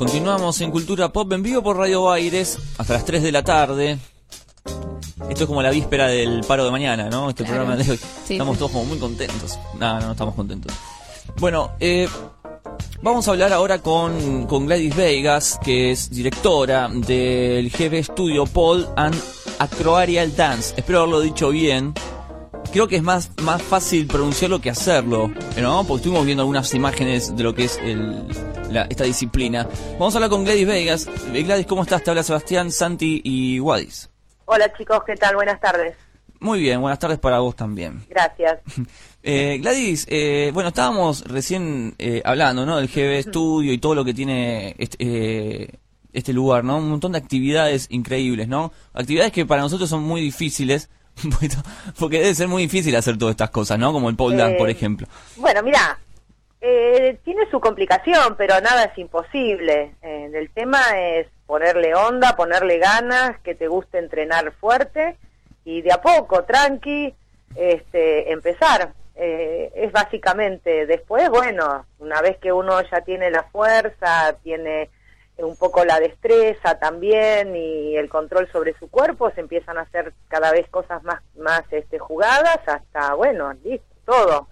Continuamos en Cultura Pop en vivo por Radio Aires hasta las 3 de la tarde. Esto es como la víspera del paro de mañana, ¿no? Este Claro. programa de hoy. Sí, estamos sí. todos como muy contentos. No, no, no estamos contentos. Bueno, eh, vamos a hablar ahora con, con Gladys Vegas, que es directora del GB Studio Paul and Acroarial Dance. Espero haberlo dicho bien. Creo que es más, más fácil pronunciarlo que hacerlo, ¿no? Porque estuvimos viendo algunas imágenes de lo que es el, la- esta disciplina. Vamos a hablar con Gladys Vegas. Eh, Gladys, ¿cómo estás? Te habla Sebastián, Santi y Wadis. Hola chicos, ¿qué tal? Buenas tardes. Muy bien, buenas tardes para vos también. Gracias. Eh, Gladys, eh, bueno, estábamos recién eh, hablando, ¿no? Del GB Studio y todo lo que tiene este, eh, este lugar, ¿no? Un montón de actividades increíbles, ¿no? Actividades que para nosotros son muy difíciles, porque debe ser muy difícil hacer todas estas cosas, ¿no? Como el pole dance, Eh, por ejemplo. Bueno, mira, eh, tiene su complicación, pero nada es imposible. Eh, el tema es ponerle onda, ponerle ganas, que te guste entrenar fuerte y de a poco, tranqui, este, empezar. Eh, es básicamente, después, bueno, una vez que uno ya tiene la fuerza, tiene un poco la destreza también y el control sobre su cuerpo, se empiezan a hacer cada vez cosas más, más este, jugadas hasta, bueno, listo, todo.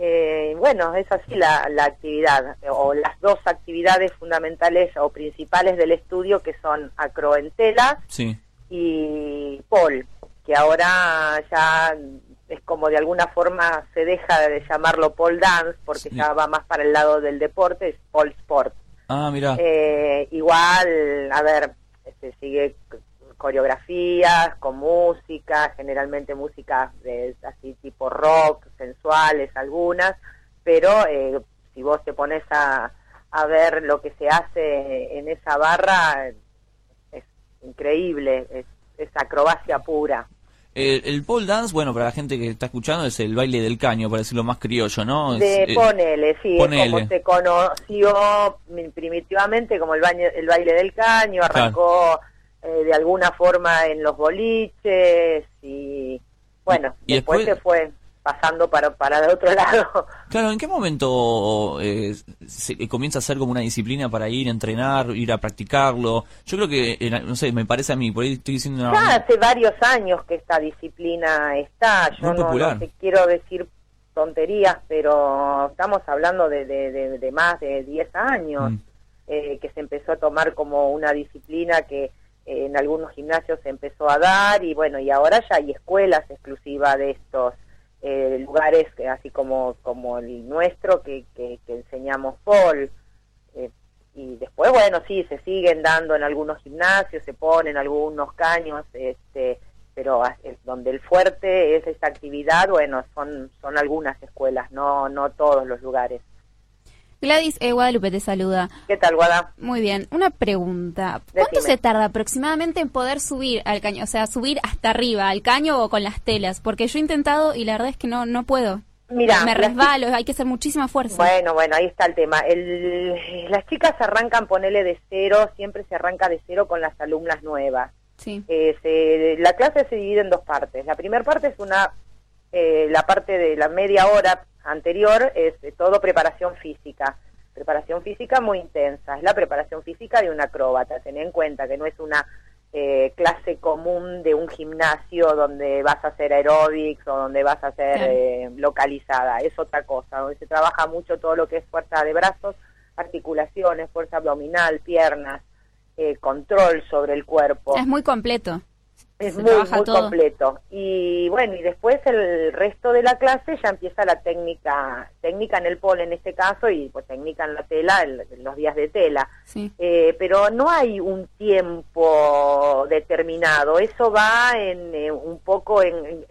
Eh, bueno, es así la, la actividad, o las dos actividades fundamentales o principales del estudio que son acroentela Sí. y pole, que ahora ya es como de alguna forma se deja de llamarlo pole dance porque Sí. ya va más para el lado del deporte, es pole sport. Ah, mira. Eh, igual, a ver, se sigue c- coreografías con música, generalmente música de así tipo rock, sensuales algunas, pero eh, si vos te pones a, a ver lo que se hace en esa barra, es increíble, es, es acrobacia pura. El, el pole dance, bueno, para la gente que está escuchando, es el baile del caño, para decirlo más criollo, ¿no? Es, De eh, ponele, sí, es como se conoció mi- primitivamente como el, baño, el baile del caño, arrancó eh, de alguna forma en los boliches y bueno, Y después, después- se fue pasando para, para el otro lado. Claro, ¿en qué momento eh, se comienza a ser como una disciplina para ir a entrenar, ir a practicarlo? Yo creo que, eh, no sé, me parece a mí, por ahí estoy diciendo una... Ya hace varios años que esta disciplina está, yo Muy no, popular. no te quiero decir tonterías, pero estamos hablando de, de, de- de más de 10 años. Mm. eh, que se empezó a tomar como una disciplina que eh, en algunos gimnasios se empezó a dar y bueno, y ahora ya hay escuelas exclusivas de estos eh, lugares, así como, como el nuestro, que, que, enseñamos pole. Eh, y después, bueno, sí, se siguen dando en algunos gimnasios, se ponen algunos caños, este pero donde el fuerte es esta actividad, bueno, son, son algunas escuelas, no, no todos los lugares. Gladys, eh, Guadalupe te saluda. ¿Qué tal, Guada? Muy bien, una pregunta. ¿Cuánto Decime. se tarda aproximadamente en poder subir al caño? O sea, subir hasta arriba, al caño o con las telas. Porque yo he intentado y la verdad es que no, no puedo. Mira, Me resbalo, hay que hacer muchísima fuerza. Bueno, bueno, ahí está el tema. El- las chicas arrancan, ponele de cero, siempre se arranca de cero con las alumnas nuevas. Sí. Eh, se- la clase se divide en dos partes. La primera parte es una, eh, la parte de la media hora anterior es eh, todo preparación física. Preparación física muy intensa. Es la preparación física de un acróbata. Ten en cuenta que no es una eh, clase común de un gimnasio donde vas a hacer aeróbics o donde vas a hacer eh, localizada. Es otra cosa. Donde se trabaja mucho todo lo que es fuerza de brazos, articulaciones, fuerza abdominal, piernas, eh, control sobre el cuerpo. Es muy completo. Es Se muy, muy todo. completo. Y bueno, y después el resto de la clase ya empieza la técnica, técnica en el pole en este caso y pues técnica en la tela, el- los días de tela. Sí. Eh, pero no hay un tiempo determinado, eso va en eh, un poco en,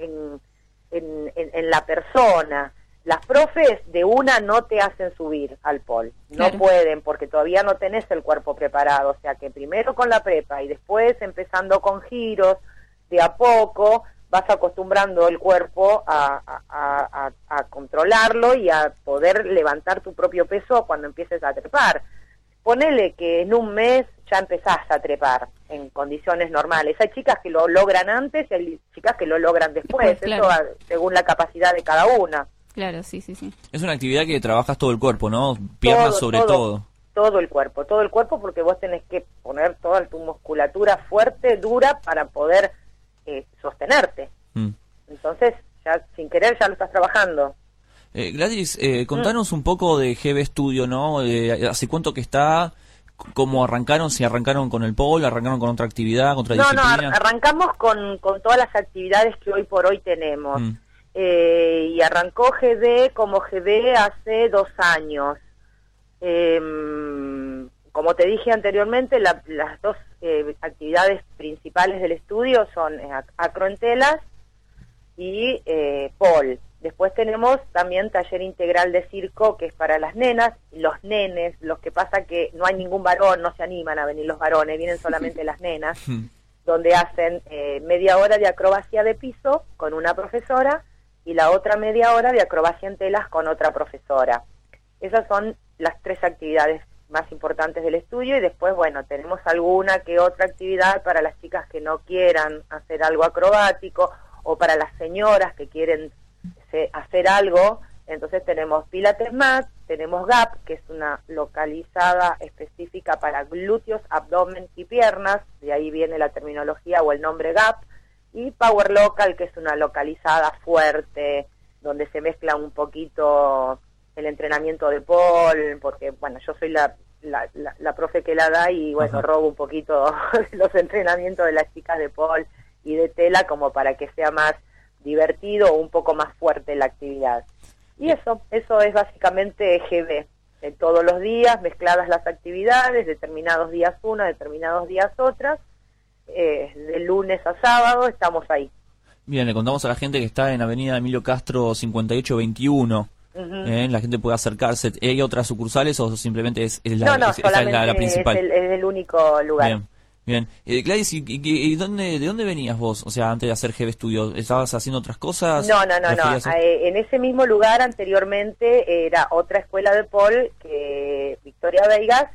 en, la persona. Las profes de una no te hacen subir al pol, no pueden porque todavía no tenés el cuerpo preparado, o sea que primero con la prepa y después empezando con giros, de a poco vas acostumbrando el cuerpo a, a- a- controlarlo y a poder levantar tu propio peso cuando empieces a trepar. Ponele que en un mes ya empezás a trepar en condiciones normales. Hay chicas que lo logran antes y hay chicas que lo logran después, claro. eso según la capacidad de cada una. Claro, sí, sí, sí. Es una actividad que trabajas todo el cuerpo, ¿no? Piernas Todo, sobre todo. todo. todo el cuerpo, todo el cuerpo porque vos tenés que poner toda tu musculatura fuerte, dura, para poder sostenerte. Mm. Entonces, ya sin querer ya lo estás trabajando. Eh, Gladys, eh, contanos un poco de GB Studio, ¿no? Eh, ¿Hace cuánto que está? ¿Cómo arrancaron? ¿Si arrancaron con el pole? ¿Arrancaron con otra actividad, con otra No, no, disciplina? ar- arrancamos con, con todas las actividades que hoy por hoy tenemos. Mm. Eh, y arrancó GD como GD hace dos años. Em, como te dije anteriormente, la- las dos eh, actividades principales del estudio son eh, ac- acroentelas y eh, pole. Después tenemos también taller integral de circo, que es para las nenas, los nenes, los que pasa que no hay ningún varón, no se animan a venir los varones, vienen solamente las nenas donde hacen eh, media hora de acrobacia de piso con una profesora y la otra media hora de acrobacia en telas con otra profesora. Esas son las tres actividades más importantes del estudio y después, bueno, tenemos alguna que otra actividad para las chicas que no quieran hacer algo acrobático o para las señoras que quieren se- hacer algo. Entonces tenemos Pilates Mat, tenemos GAP, que es una localizada específica para glúteos, abdomen y piernas, de ahí viene la terminología o el nombre GAP, y Power Local, que es una localizada fuerte, donde se mezcla un poquito el entrenamiento de Paul, porque bueno, yo soy la, la, la, la profe que la da y bueno, Ajá. robo un poquito los entrenamientos de las chicas de Paul y de tela como para que sea más divertido o un poco más fuerte la actividad. Y eso, eso es básicamente GB. De todos los días, mezcladas las actividades, determinados días una, determinados días otras, eh, de lunes a sábado estamos ahí. Bien, le contamos a la gente que está en Avenida Emilio Castro 5821. Eh, la gente puede acercarse. ¿Hay otras sucursales o simplemente es, es la, no, no, es- la, la principal? el, es el único lugar. Bien, bien. Eh, Gladys, ¿y, y- y dónde, de dónde venías vos? O sea, antes de hacer GB Studio, ¿estabas haciendo otras cosas? No, no, no, no. ¿Preferías- Eh, en ese mismo lugar anteriormente era otra escuela de Paul, que Victoria Vegas,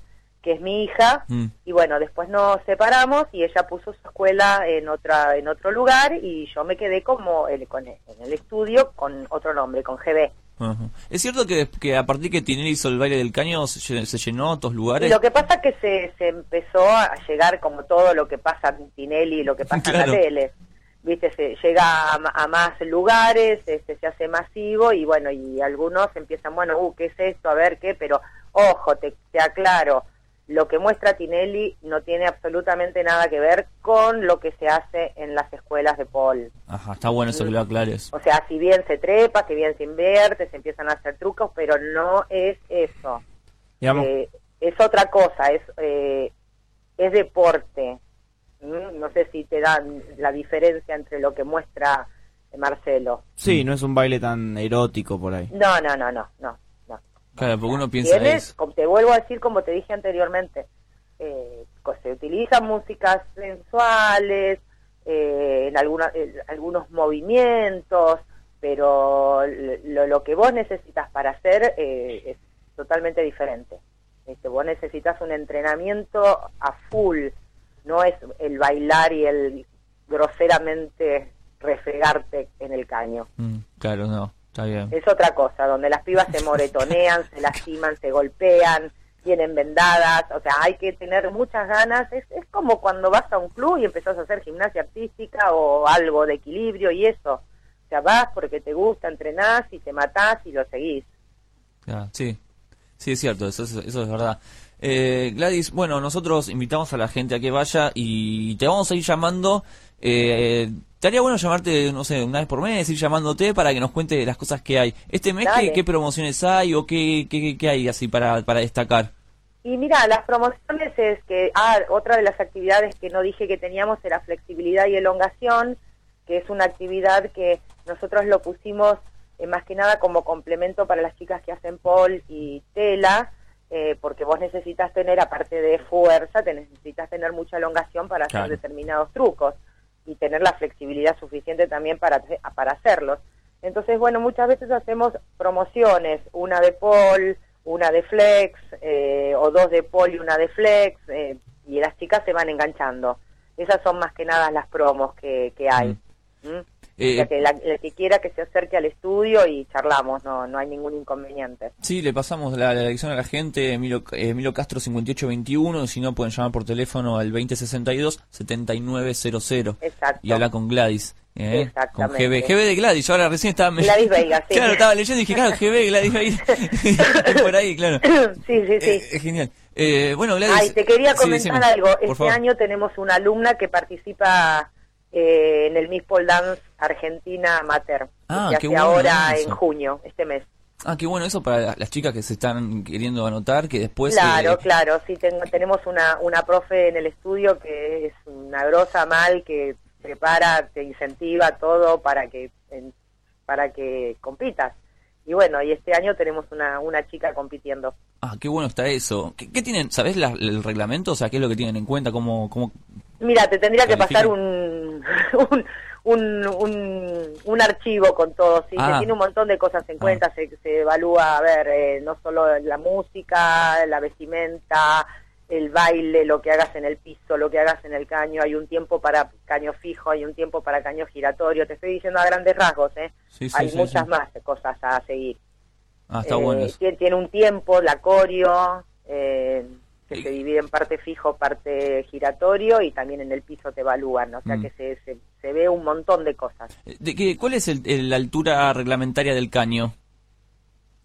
que es mi hija, Mm. y bueno, después nos separamos y ella puso su escuela en otra en otro lugar y yo me quedé como el, con el- en el estudio con otro nombre, con GB. Ajá. ¿Es cierto que, que a partir que Tinelli hizo el baile del caño se, se llenó otros Y lugares? lo que pasa es que se, se empezó a llegar como todo lo que pasa en Tinelli y lo que pasa Claro. en la tele. Viste, se llega a, a más lugares, este, se hace masivo y bueno, y algunos empiezan, bueno, uh, ¿qué es esto? A ver qué, pero ojo, te, te aclaro, lo que muestra Tinelli no tiene absolutamente nada que ver con lo que se hace en las escuelas de Paul. Ajá, está bueno eso que lo aclares. O sea, si bien se trepa, si bien se invierte, se empiezan a hacer trucos, pero no es eso. Digamos, Eh, es otra cosa, es, eh, es deporte. ¿Mm? No sé si te dan la diferencia entre lo que muestra Marcelo. sí, no es un baile tan erótico por ahí. No, no, no, no, no. Claro, porque uno piensa Tienes, eso. como te vuelvo a decir, como te dije anteriormente, eh, se utilizan músicas sensuales, eh, en alguna, en algunos movimientos, pero lo, lo que vos necesitas para hacer eh, es totalmente diferente. Este, vos necesitas un entrenamiento a full, no es el bailar y el groseramente refregarte en el caño. Mm, claro, no, está bien. Es otra cosa, donde las pibas se moretonean, se lastiman, se golpean, tienen vendadas, o sea, hay que tener muchas ganas. Es, es como cuando vas a un club y empezás a hacer gimnasia artística o algo de equilibrio y eso. O sea, vas porque te gusta, entrenás y te matás y lo seguís. Sí, sí, es cierto, eso, es- eso es verdad. Eh, Gladys, bueno, nosotros invitamos a la gente a que vaya y te vamos a ir llamando. Eh, estaría bueno llamarte, no sé, una vez por mes, ir llamándote para que nos cuente las cosas que hay. Este mes, ¿qué, promociones hay o qué, qué, qué hay así para, para destacar? Y mira, las promociones es que, ah, otra de las actividades que no dije que teníamos era flexibilidad y elongación, que es una actividad que nosotros lo pusimos eh, más que nada como complemento para las chicas que hacen pole y tela, eh, porque vos necesitas tener, aparte de fuerza, te necesitas tener mucha elongación para hacer Claro. determinados trucos y tener la flexibilidad suficiente también para, para hacerlos. Entonces, bueno, muchas veces hacemos promociones, una de pole, una de flex, eh, o dos de pole y una de flex, eh, y las chicas se van enganchando. Esas son más que nada las promos que, que hay. ¿Mm? Eh, O sea que la, el que quiera que se acerque al estudio y charlamos, no, no hay ningún inconveniente. Sí, le pasamos la, la dirección a la gente, Emilio, eh, Emilio Castro 5821, si no pueden llamar por teléfono al 2062-7900 Exacto. y hablar con Gladys. ¿eh? Con. GB, GB de Gladys, ahora recién estaba... Gladys Veiga, sí. Claro, estaba leyendo y dije, claro, GB, Gladys Veiga, por ahí, claro. sí, sí, sí. Eh, es genial. Eh, bueno, Gladys... Ay, te quería sí, comentar decime, algo. Este año tenemos una alumna que participa eh, en el Miss Pole Dance Argentina Amateur. Ah, que hace ahora eso. en junio, este mes. Ah, qué bueno eso para la- las chicas que se están queriendo anotar, que después... claro, eh, claro. Sí, tengo- tenemos una, una profe en el estudio que es una grosa mal, que prepara, te incentiva todo para que en- para que compitas. Y bueno, y este año tenemos una, una chica compitiendo. Ah, qué bueno está eso. ¿Qué, qué tienen? ¿Sabés la- el reglamento? O sea, ¿qué es lo que tienen en cuenta? ¿Cómo, cómo... Mira, te tendría que pasar un, un, un, un, un archivo con todo, ¿sí? Ah. tiene un montón de cosas en cuenta, se, se evalúa, a ver, eh, no solo la música, la vestimenta, el baile, lo que hagas en el piso, lo que hagas en el caño, hay un tiempo para caño fijo, hay un tiempo para caño giratorio, te estoy diciendo a grandes rasgos, ¿eh? Sí, sí, hay sí, muchas más cosas a seguir. Ah, está Eh, bueno. Tiene, tiene un tiempo, la coreo, eh, que se divide en parte fijo, parte giratorio, y también en el piso te evalúan, o sea Mm. que se, se, se ve un montón de cosas. ¿De qué, ¿Cuál es la altura reglamentaria del caño?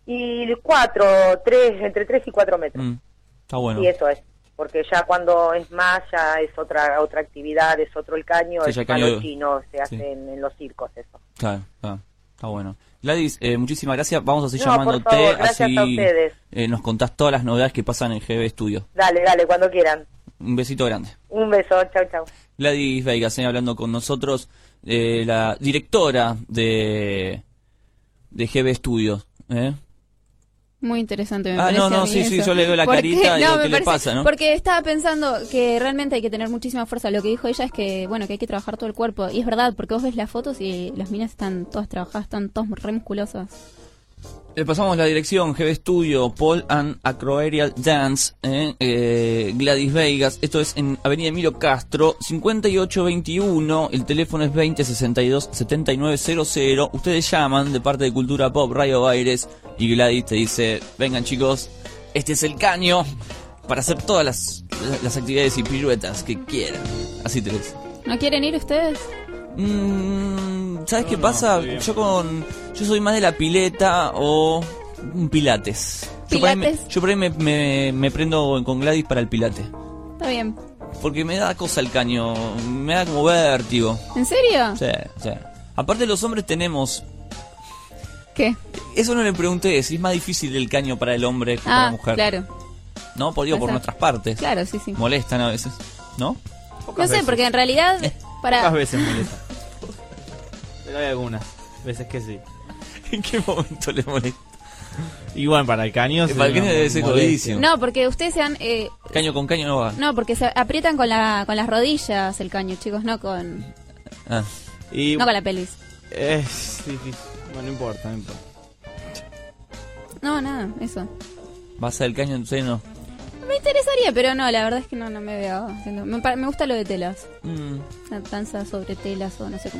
Y cuatro, tres, entre tres y cuatro metros, Mm, está bueno. y eso es. Porque ya cuando es más, ya es otra otra actividad, es otro el caño, Sí, es el caño- chino, se hace sí. en, en los circos eso. Claro, claro, está bueno. Gladys, eh, muchísimas gracias. Vamos a seguir No, llamándote. así a ustedes. eh, nos contás todas las novedades que pasan en GB Studio. Dale, dale, cuando quieran. Un besito grande. Un beso, chau, chau. Gladys señora, hablando con nosotros, eh, la directora de, de GB Studios. ¿eh? Muy interesante, me Ah, parece. no, no, mí sí, sí, yo le veo la carita y digo, me ¿qué le pasa, no? Porque estaba pensando que realmente hay que tener muchísima fuerza. Lo que dijo ella es que, bueno, que hay que trabajar todo el cuerpo. Y es verdad, porque vos ves las fotos y las minas están todas trabajadas, están todas re musculosas. Le pasamos la dirección, GB Studio, Paul and Acroaerial Dance, ¿eh? Eh, Gladys Vegas. Esto es en Avenida Emilio Castro, 5821. El teléfono es 2062-7900. Ustedes llaman de parte de Cultura Pop, Radio Baires. Y Gladys te dice: Vengan chicos, este es el caño para hacer todas las, las actividades y piruetas que quieran. Así te dice. ¿No quieren ir ustedes? Mm, ¿Sabes qué pasa? Yo con yo soy más de la pileta o un pilates. Yo por ahí, me, Pilates. yo por ahí me, me- me prendo con Gladys para el pilate. Está bien. Porque me da cosa el caño, me da como vértigo. ¿En serio? Sí, sí. Aparte los hombres tenemos... ¿Qué? Eso no le pregunté, si es más difícil el caño para el hombre que para la Ah, mujer. claro. ¿No? Por, digo, por nuestras partes. Claro, sí, sí. Molestan a veces. ¿No? No sé, porque en realidad, Pocas para... veces molesta. Pero hay algunas veces que sí. ¿En qué momento le molesta? Bueno, para el caño. Para el caño no, debe ser jodidísimo. No, porque ustedes se han... eh, Caño con caño no va. no, porque se aprietan con, la, con las rodillas el caño, chicos, no con, Ah. Y no con la pelis. es difícil. Bueno, no importa, no importa. No, nada, eso. Vas al caño en seno. Interesaría, pero no, la verdad es que no, no me veo haciendo... Me, me gusta lo de telas. Mm. Danza sobre telas o no sé cómo.